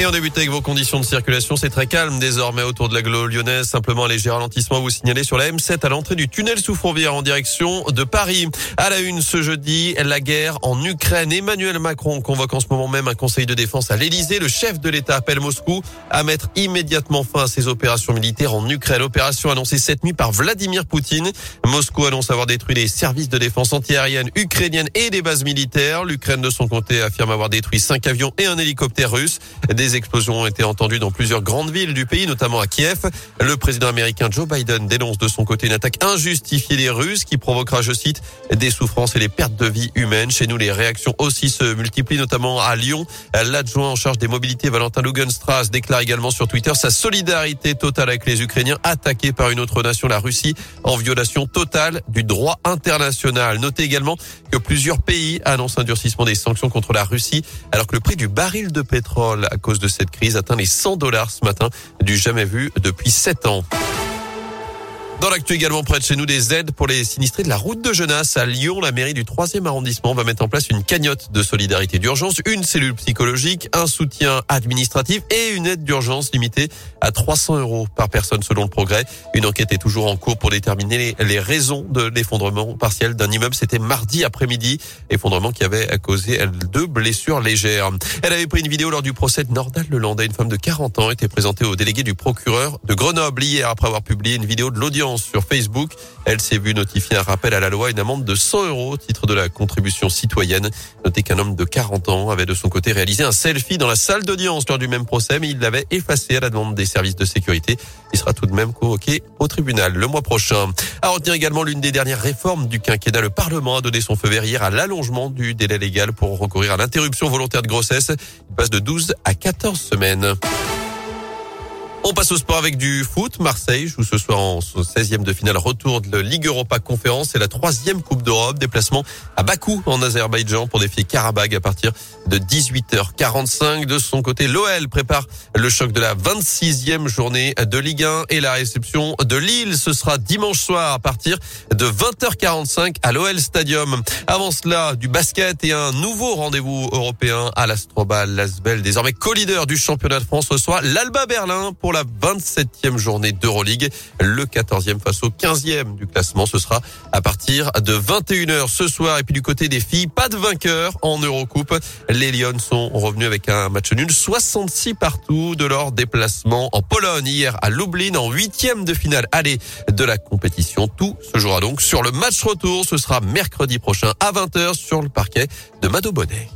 Et on débute avec vos conditions de circulation. C'est très calme désormais autour de la l'agglo lyonnaise. Simplement un léger ralentissement vous signalez sur la M7 à l'entrée du tunnel sous Fourvière en direction de Paris. À la une ce jeudi, la guerre en Ukraine. Emmanuel Macron convoque en ce moment même un conseil de défense à l'Elysée. Le chef de l'État appelle Moscou à mettre immédiatement fin à ses opérations militaires en Ukraine. Opération annoncée cette nuit par Vladimir Poutine. Moscou annonce avoir détruit les services de défense antiaérienne ukrainienne et des bases militaires. L'Ukraine de son côté affirme avoir détruit cinq avions et un hélicoptère russe. Explosions ont été entendues dans plusieurs grandes villes du pays, notamment à Kiev. Le président américain Joe Biden dénonce de son côté une attaque injustifiée des Russes qui provoquera, je cite, des souffrances et des pertes de vie humaines. Chez nous, les réactions aussi se multiplient, notamment à Lyon. L'adjoint en charge des mobilités, Valentin Lugenstrass, déclare également sur Twitter sa solidarité totale avec les Ukrainiens attaqués par une autre nation, la Russie, en violation totale du droit international. Notez également que plusieurs pays annoncent un durcissement des sanctions contre la Russie, alors que le prix du baril de pétrole à cause de cette crise atteint les 100 dollars ce matin, du jamais vu depuis 7 ans. Dans l'actu également près de chez nous, des aides pour les sinistrés de la route de Genasse à Lyon. La mairie du 3e arrondissement va mettre en place une cagnotte de solidarité d'urgence, une cellule psychologique, un soutien administratif et une aide d'urgence limitée à 300 euros par personne selon le progrès. Une enquête est toujours en cours pour déterminer les raisons de l'effondrement partiel d'un immeuble. C'était mardi après-midi, effondrement qui avait causé deux blessures légères. Elle avait pris une vidéo lors du procès de Nordal Lelandais. Une femme de 40 ans était présentée au délégué du procureur de Grenoble hier après avoir publié une vidéo de l'audience sur Facebook. Elle s'est vue notifier un rappel à la loi, une amende de 100 euros au titre de la contribution citoyenne. Notez qu'un homme de 40 ans avait de son côté réalisé un selfie dans la salle d'audience lors du même procès, mais il l'avait effacé à la demande des services de sécurité. Il sera tout de même convoqué au tribunal le mois prochain. À retenir également l'une des dernières réformes du quinquennat. Le Parlement a donné son feu vert hier à l'allongement du délai légal pour recourir à l'interruption volontaire de grossesse. Il passe de 12 à 14 semaines. On passe au sport avec du foot. Marseille joue ce soir en 16e de finale retour de la Ligue Europa Conférence et la troisième Coupe d'Europe. Déplacement à Bakou en Azerbaïdjan pour défier Karabag à partir de 18h45. De son côté, l'OL prépare le choc de la 26e journée de Ligue 1 et la réception de Lille. Ce sera dimanche soir à partir de 20h45 à l'OL Stadium. Avant cela, du basket et un nouveau rendez-vous européen à l'Astrobal Lasbel, désormais co-leader du championnat de France, reçoit l'Alba Berlin pour la la 27e journée d'Euroleague. Le 14e face au 15e du classement. Ce sera à partir de 21h ce soir. Et puis du côté des filles, pas de vainqueur en Eurocoupe. Les Lions sont revenus avec un match nul 66 partout de leur déplacement en Pologne hier à Lublin en huitième de finale aller de la compétition. Tout se jouera donc sur le match retour. Ce sera mercredi prochain à 20h sur le parquet de Mado Bonnet.